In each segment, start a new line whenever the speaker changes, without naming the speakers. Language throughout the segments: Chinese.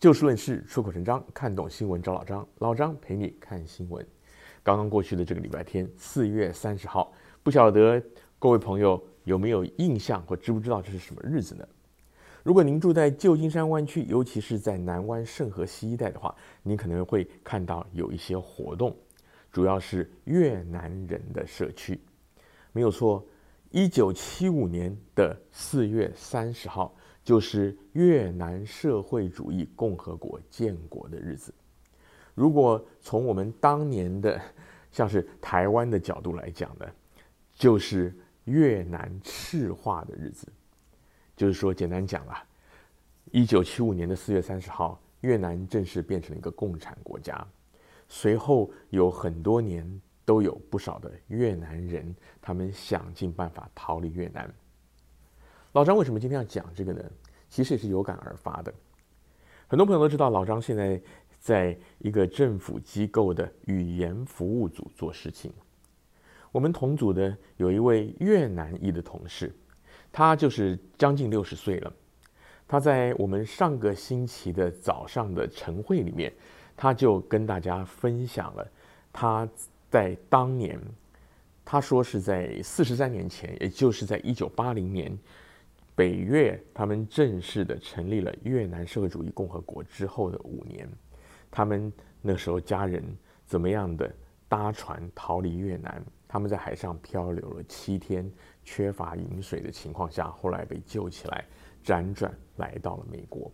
就事论事，出口成章，看懂新闻找老张，老张陪你看新闻。刚刚过去的这个礼拜天，四月三十号，不晓得各位朋友有没有印象或知不知道这是什么日子呢？如果您住在旧金山湾区，尤其是在南湾圣荷西一带的话，您可能会看到有一些活动，主要是越南人的社区。没有错，一九七五年的四月三十号。就是越南社会主义共和国建国的日子。如果从我们当年的像是台湾的角度来讲呢，就是越南赤化的日子。就是说，简单讲啦，一九七五年的四月三十号，越南正式变成了一个共产国家。随后有很多年，都有不少的越南人，他们想尽办法逃离越南。老张为什么今天要讲这个呢？其实也是有感而发的。很多朋友都知道，老张现在在一个政府机构的语言服务组做事情。我们同组的有一位越南裔的同事，他就是将近六十岁了。他在我们上个星期的早上的晨会里面，他就跟大家分享了他在当年，他说是在四十三年前，也就是在一九八零年。北越他们正式的成立了越南社会主义共和国之后的五年，他们那时候家人怎么样的搭船逃离越南？他们在海上漂流了七天，缺乏饮水的情况下，后来被救起来，辗转来到了美国。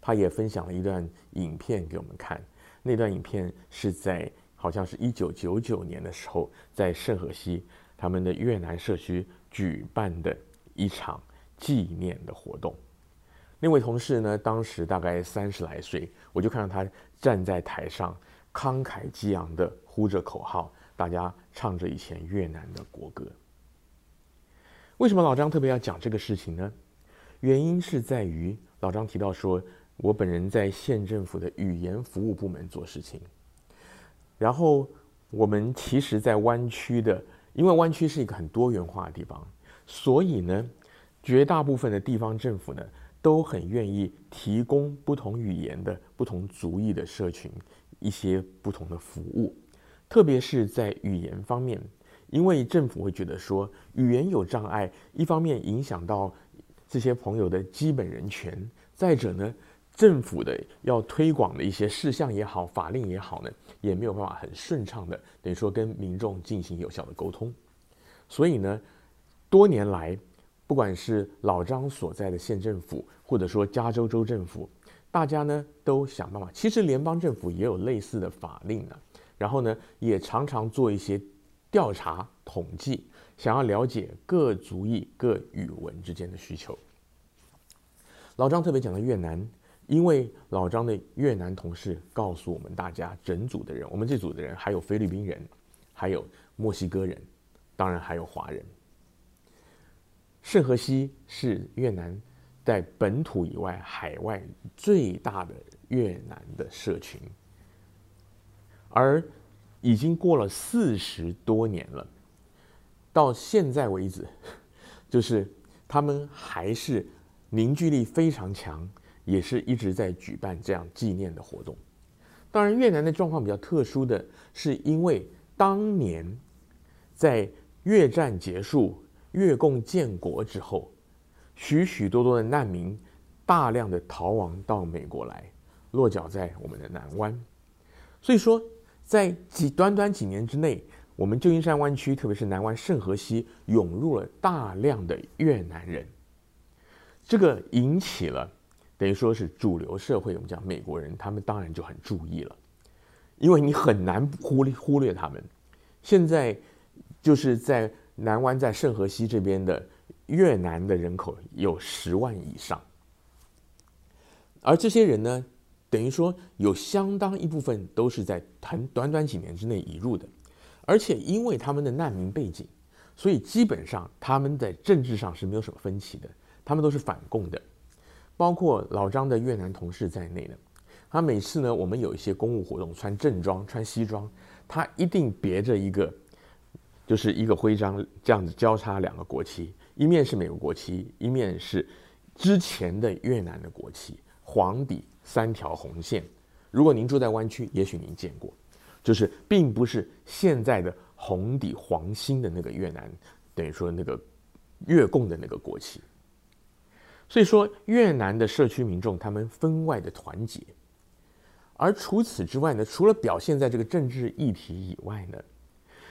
他也分享了一段影片给我们看，那段影片是在好像是一九九九年的时候，在圣荷西他们的越南社区举办的。一场纪念的活动，那位同事呢，当时大概三十来岁，我就看到他站在台上，慷慨激昂地呼着口号，大家唱着以前越南的国歌。为什么老张特别要讲这个事情呢？原因是在于老张提到说，我本人在县政府的语言服务部门做事情，然后我们其实，在湾区的，因为湾区是一个很多元化的地方。所以呢，绝大部分的地方政府呢，都很愿意提供不同语言的不同族裔的社群一些不同的服务，特别是在语言方面，因为政府会觉得说语言有障碍，一方面影响到这些朋友的基本人权，再者呢，政府的要推广的一些事项也好，法令也好呢，也没有办法很顺畅的等于说跟民众进行有效的沟通，所以呢。多年来，不管是老张所在的县政府，或者说加州州政府，大家呢都想办法。其实联邦政府也有类似的法令呢，然后呢也常常做一些调查统计，想要了解各族裔各语文之间的需求。老张特别讲到越南，因为老张的越南同事告诉我们大家，整组的人，我们这组的人还有菲律宾人，还有墨西哥人，当然还有华人。圣荷西是越南在本土以外海外最大的越南的社群，而已经过了四十多年了，到现在为止，就是他们还是凝聚力非常强，也是一直在举办这样纪念的活动。当然，越南的状况比较特殊的是，因为当年在越战结束。越共建国之后，许许多多的难民大量的逃亡到美国来，落脚在我们的南湾。所以说，在几短短几年之内，我们旧金山湾区，特别是南湾圣荷西，涌入了大量的越南人。这个引起了等于说是主流社会，我们讲美国人，他们当然就很注意了，因为你很难忽略忽略他们。现在就是在。南湾在圣河西这边的越南的人口有十万以上，而这些人呢，等于说有相当一部分都是在很短短几年之内移入的，而且因为他们的难民背景，所以基本上他们在政治上是没有什么分歧的，他们都是反共的，包括老张的越南同事在内的，他每次呢，我们有一些公务活动，穿正装、穿西装，他一定别着一个。就是一个徽章这样子交叉两个国旗，一面是美国国旗，一面是之前的越南的国旗，黄底三条红线。如果您住在湾区，也许您见过，就是并不是现在的红底黄心的那个越南，等于说那个越共的那个国旗。所以说，越南的社区民众他们分外的团结。而除此之外呢，除了表现在这个政治议题以外呢，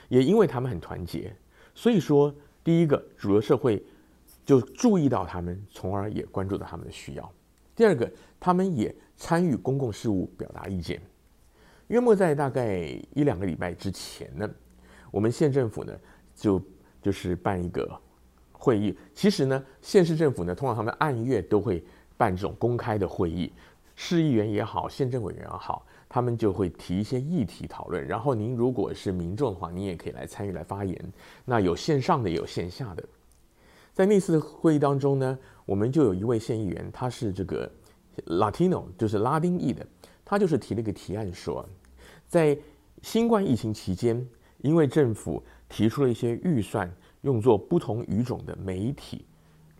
也因为他们很团结，所以说，第一个主流社会就注意到他们，从而也关注到他们的需要。第二个，他们也参与公共事务，表达意见。约莫在大概一两个礼拜之前呢，我们县政府呢就就是办一个会议。其实呢，县市政府呢通常他们按月都会办这种公开的会议。市议员也好，县政委员也好，他们就会提一些议题讨论。然后您如果是民众的话，您也可以来参与来发言。那有线上的，也有线下的。在那次会议当中呢，我们就有一位县议员，他是这个 Latino，就是拉丁裔的，他就是提了一个提案说，在新冠疫情期间，因为政府提出了一些预算，用作不同语种的媒体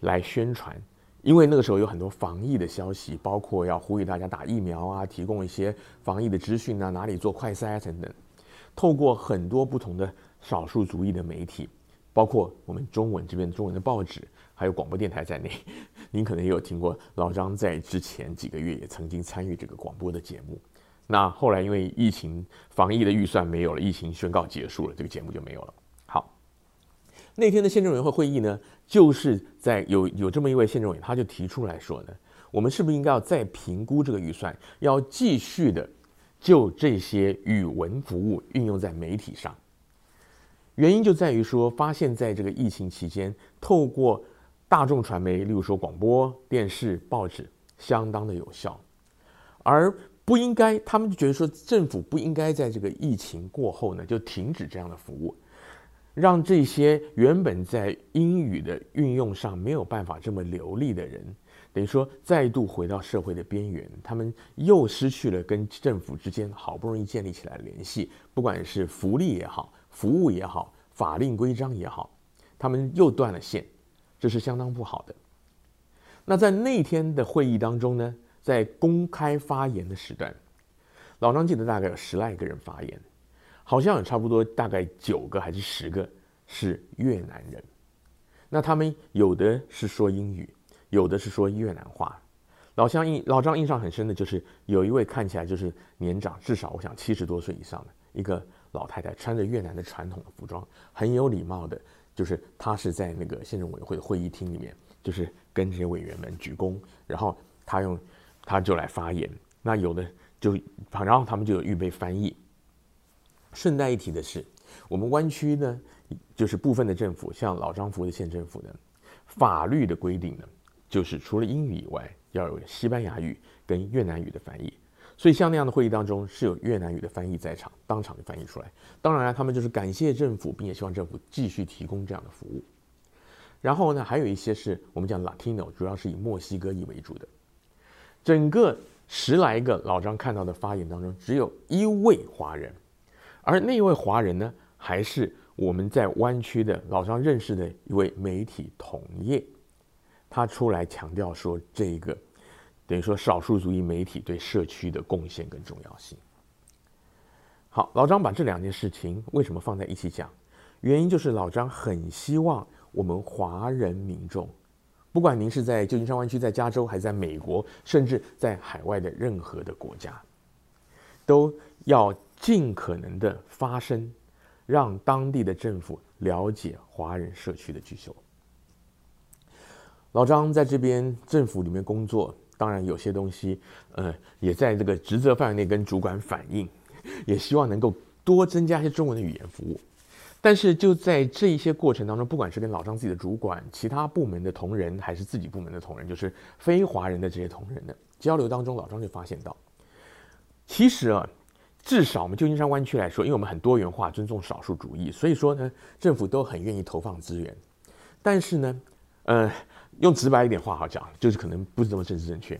来宣传。因为那个时候有很多防疫的消息，包括要呼吁大家打疫苗啊，提供一些防疫的资讯啊，哪里做快筛等等。透过很多不同的少数族裔的媒体，包括我们中文这边中文的报纸，还有广播电台在内，您可能也有听过。老张在之前几个月也曾经参与这个广播的节目。那后来因为疫情防疫的预算没有了，疫情宣告结束了，这个节目就没有了。那天的县政委员会会议呢，就是在有有这么一位县政委，他就提出来说呢，我们是不是应该要再评估这个预算，要继续的就这些语文服务运用在媒体上？原因就在于说，发现在这个疫情期间，透过大众传媒，例如说广播电视、报纸，相当的有效，而不应该，他们就觉得说，政府不应该在这个疫情过后呢，就停止这样的服务。让这些原本在英语的运用上没有办法这么流利的人，等于说再度回到社会的边缘，他们又失去了跟政府之间好不容易建立起来联系，不管是福利也好、服务也好、法令规章也好，他们又断了线，这是相当不好的。那在那天的会议当中呢，在公开发言的时段，老张记得大概有十来个人发言。好像有差不多大概九个还是十个是越南人，那他们有的是说英语，有的是说越南话。老乡印老张印象很深的就是有一位看起来就是年长，至少我想七十多岁以上的一个老太太，穿着越南的传统的服装，很有礼貌的，就是她是在那个县政委员会的会议厅里面，就是跟这些委员们鞠躬，然后她用她就来发言。那有的就然后他们就有预备翻译。顺带一提的是，我们湾区呢，就是部分的政府，像老张服务的县政府呢，法律的规定呢，就是除了英语以外，要有西班牙语跟越南语的翻译。所以像那样的会议当中，是有越南语的翻译在场，当场就翻译出来。当然了，他们就是感谢政府，并且希望政府继续提供这样的服务。然后呢，还有一些是我们讲 Latino，主要是以墨西哥裔为主的。整个十来个老张看到的发言当中，只有一位华人。而那一位华人呢，还是我们在湾区的老张认识的一位媒体同业，他出来强调说，这个等于说少数族裔媒体对社区的贡献跟重要性。好，老张把这两件事情为什么放在一起讲？原因就是老张很希望我们华人民众，不管您是在旧金山湾区、在加州，还是在美国，甚至在海外的任何的国家，都要。尽可能的发声，让当地的政府了解华人社区的需求。老张在这边政府里面工作，当然有些东西，呃，也在这个职责范围内跟主管反映，也希望能够多增加一些中文的语言服务。但是就在这一些过程当中，不管是跟老张自己的主管、其他部门的同仁，还是自己部门的同仁，就是非华人的这些同仁的交流当中，老张就发现到，其实啊。至少我们旧金山湾区来说，因为我们很多元化，尊重少数主义，所以说呢，政府都很愿意投放资源。但是呢，呃，用直白一点话好讲，就是可能不是这么政治正确。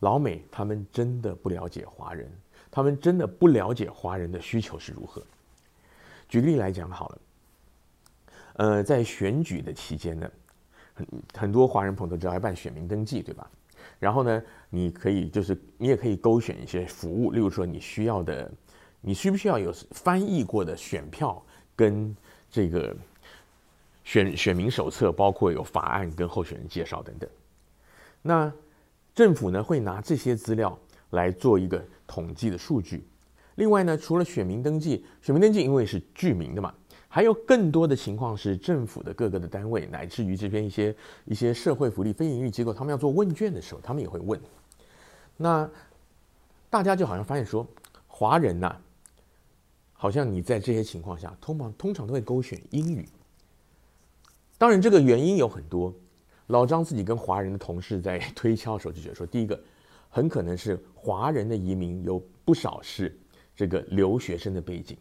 老美他们真的不了解华人，他们真的不了解华人的需求是如何。举例来讲好了，呃，在选举的期间呢，很很多华人朋友都知道要办选民登记，对吧？然后呢，你可以就是你也可以勾选一些服务，例如说你需要的，你需不需要有翻译过的选票跟这个选选民手册，包括有法案跟候选人介绍等等。那政府呢会拿这些资料来做一个统计的数据。另外呢，除了选民登记，选民登记因为是居民的嘛。还有更多的情况是政府的各个的单位，乃至于这边一些一些社会福利非营利机构，他们要做问卷的时候，他们也会问。那大家就好像发现说，华人呐、好像你在这些情况下，通常通常都会勾选英语。当然，这个原因有很多。老张自己跟华人的同事在 推敲的时候就觉得说，第一个，很可能是华人的移民有不少是这个留学生的背景。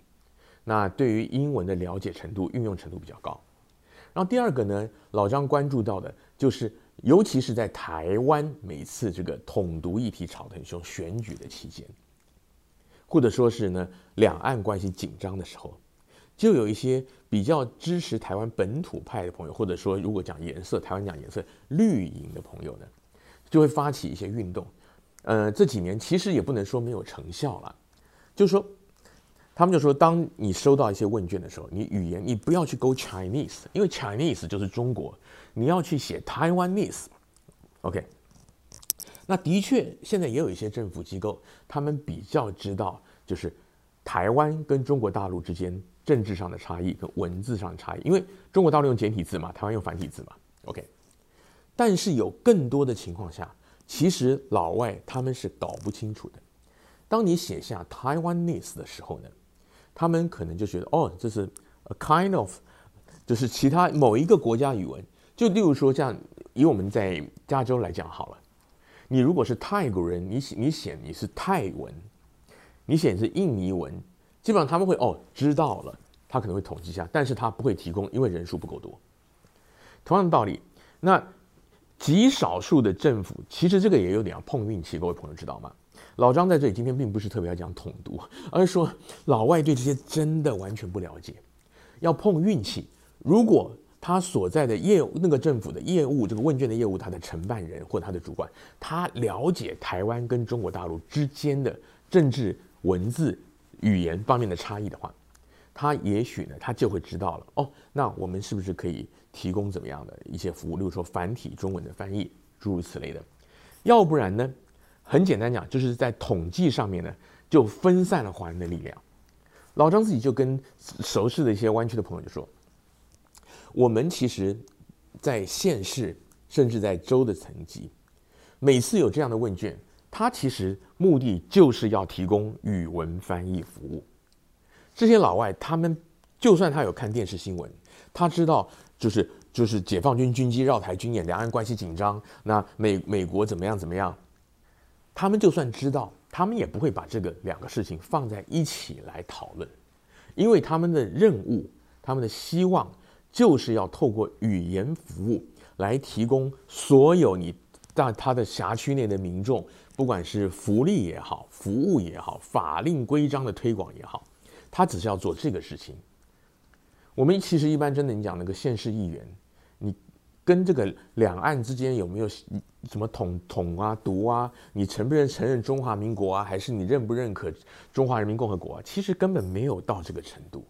那对于英文的了解程度、运用程度比较高。然后第二个呢，老张关注到的就是，尤其是在台湾每次这个统独议题吵得很凶、选举的期间，或者说是呢两岸关系紧张的时候，就有一些比较支持台湾本土派的朋友，或者说如果讲颜色，台湾讲颜色绿营的朋友呢，就会发起一些运动。呃，这几年其实也不能说没有成效了，就是说。他们就说，当你收到一些问卷的时候，你语言你不要去勾 Chinese，因为 Chinese 就是中国，你要去写 Taiwanese。OK，那的确现在也有一些政府机构，他们比较知道就是台湾跟中国大陆之间政治上的差异跟文字上的差异，因为中国大陆用简体字嘛，台湾用繁体字嘛。OK，但是有更多的情况下，其实老外他们是搞不清楚的。当你写下 Taiwanese 的时候呢，他们可能就觉得，哦，这是 a kind of，就是其他某一个国家语文。就例如说，像以我们在加州来讲好了，你如果是泰国人，你写你写你是泰文，你写是印尼文，基本上他们会哦知道了，他可能会统计一下，但是他不会提供，因为人数不够多。同样的道理，那极少数的政府，其实这个也有点要碰运气，各位朋友知道吗？老张在这里今天并不是特别要讲统独，而是说老外对这些真的完全不了解，要碰运气。如果他所在的业务那个政府的业务这个问卷的业务，他的承办人或他的主管，他了解台湾跟中国大陆之间的政治、文字、语言方面的差异的话，他也许呢，他就会知道了哦。那我们是不是可以提供怎么样的一些服务，例如说繁体中文的翻译，诸如此类的。要不然呢？很简单讲，就是在统计上面呢，就分散了华人的力量。老张自己就跟熟识的一些湾区的朋友就说：“我们其实，在县市甚至在州的层级，每次有这样的问卷，他其实目的就是要提供语文翻译服务。这些老外，他们就算他有看电视新闻，他知道就是就是解放军军机绕台军演，两岸关系紧张，那美美国怎么样怎么样。”他们就算知道，他们也不会把这个两个事情放在一起来讨论，因为他们的任务、他们的希望就是要透过语言服务来提供所有你在他的辖区内的民众，不管是福利也好、服务也好、法令规章的推广也好，他只是要做这个事情。我们其实一般真的，你讲那个县市议员，你。跟这个两岸之间有没有什么统统啊、独啊？你承不认承认中华民国啊？还是你认不认可中华人民共和国啊？其实根本没有到这个程度。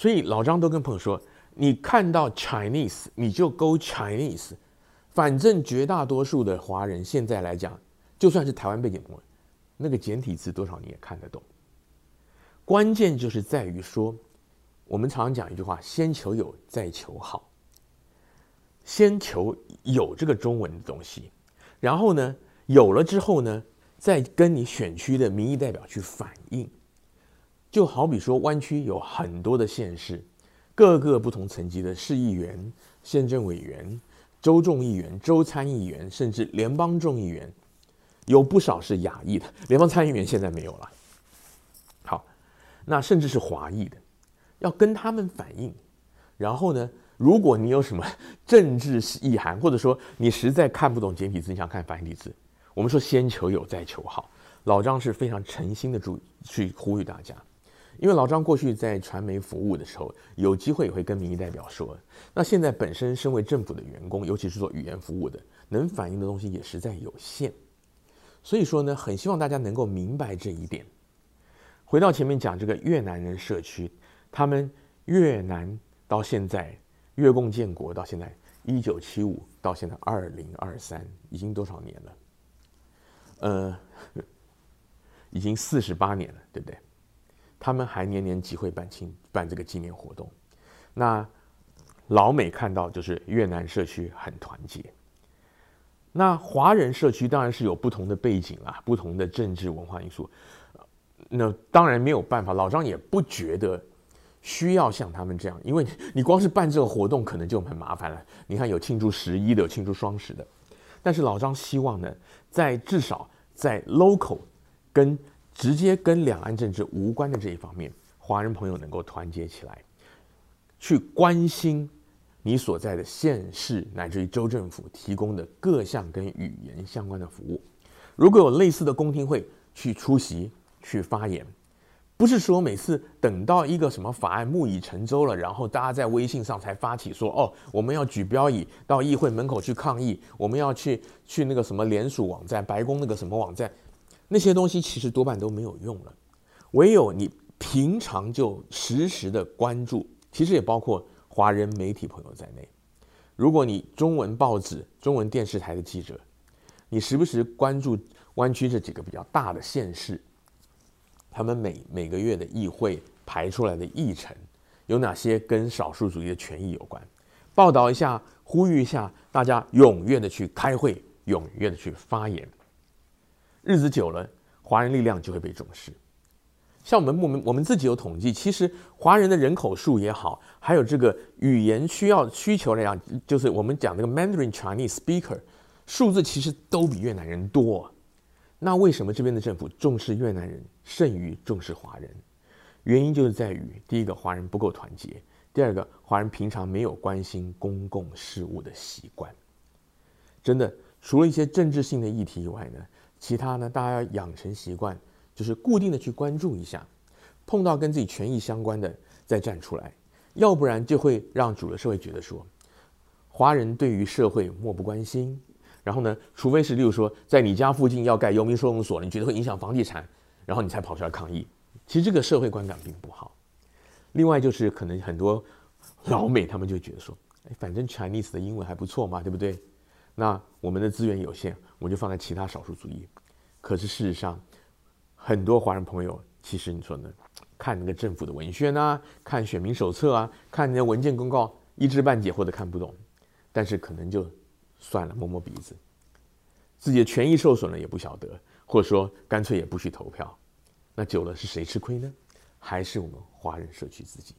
所以老张都跟朋友说：你看到 Chinese，你就勾 Chinese。反正绝大多数的华人现在来讲，就算是台湾背景朋友，那个简体字多少你也看得懂。关键就是在于说，我们常常讲一句话：先求有，再求好。先求有这个中文的东西，然后呢，有了之后呢，再跟你选区的民意代表去反映。就好比说，湾区有很多的县市，各个不同层级的市议员、县政委员、州众议员、州参议员，甚至联邦众议员，有不少是亚裔的。联邦参议员现在没有了。好，那甚至是华裔的，要跟他们反映，然后呢，如果你有什么 政治意涵，或者说你实在看不懂简体字，你想看繁体字，我们说先求有，再求好。老张是非常诚心的注意去呼吁大家，因为老张过去在传媒服务的时候，有机会也会跟民意代表说，那现在本身身为政府的员工，尤其是做语言服务的，能反映的东西也实在有限。所以说呢，很希望大家能够明白这一点。回到前面讲这个越南人社区，他们越南到现在越共建国到现在一九七五到现在二零二三，已经多少年了？呃，已经四十八年了，对不对？他们还年年集会办庆办这个纪念活动。那老美看到就是越南社区很团结。那华人社区当然是有不同的背景啦，不同的政治文化因素。那当然没有办法，老张也不觉得需要像他们这样，因为你光是办这个活动可能就很麻烦了。你看有庆祝十一的，有庆祝双十的，但是老张希望呢，在至少在 local 跟直接跟两岸政治无关的这一方面，华人朋友能够团结起来，去关心。你所在的县市乃至于州政府提供的各项跟语言相关的服务，如果有类似的公听会去出席去发言，不是说每次等到一个什么法案木已成舟了，然后大家在微信上才发起说哦，我们要举标语到议会门口去抗议，我们要去去那个什么联署网站、白宫那个什么网站，那些东西其实多半都没有用了。唯有你平常就时时的关注，其实也包括。华人媒体朋友在内，如果你中文报纸、中文电视台的记者，你时不时关注湾区这几个比较大的县市，他们每每个月的议会排出来的议程有哪些跟少数族裔的权益有关，报道一下，呼吁一下大家踊跃的去开会，踊跃的去发言，日子久了，华人力量就会被重视。像我们我们我们自己有统计，其实华人的人口数也好，还有这个语言需要需求来讲，就是我们讲这个 Mandarin Chinese speaker 数字其实都比越南人多。那为什么这边的政府重视越南人胜于重视华人？原因就是在于第一个，华人不够团结；第二个，华人平常没有关心公共事务的习惯。真的，除了一些政治性的议题以外呢，其他呢，大家要养成习惯。就是固定的去关注一下，碰到跟自己权益相关的再站出来，要不然就会让主流社会觉得说，华人对于社会漠不关心。然后呢，除非是例如说在你家附近要盖游民收容所，你觉得会影响房地产，然后你才跑出来抗议。其实这个社会观感并不好。另外就是可能很多老美他们就觉得说，哎，反正 Chinese 的英文还不错嘛，对不对？那我们的资源有限，我就放在其他少数族裔。可是事实上。很多华人朋友，其实你说呢？看那个政府的文宣啊，看选民手册啊，看那些文件公告，一知半解或者看不懂，但是可能就算了，摸摸鼻子，自己的权益受损了也不晓得，或者说干脆也不去投票，那久了是谁吃亏呢？还是我们华人社区自己？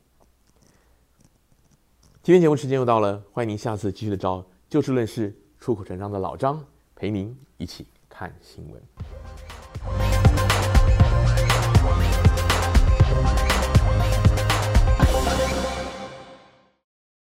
今天节目时间又到了，欢迎您下次继续的找就事论事、出口成章的老张陪您一起看新闻。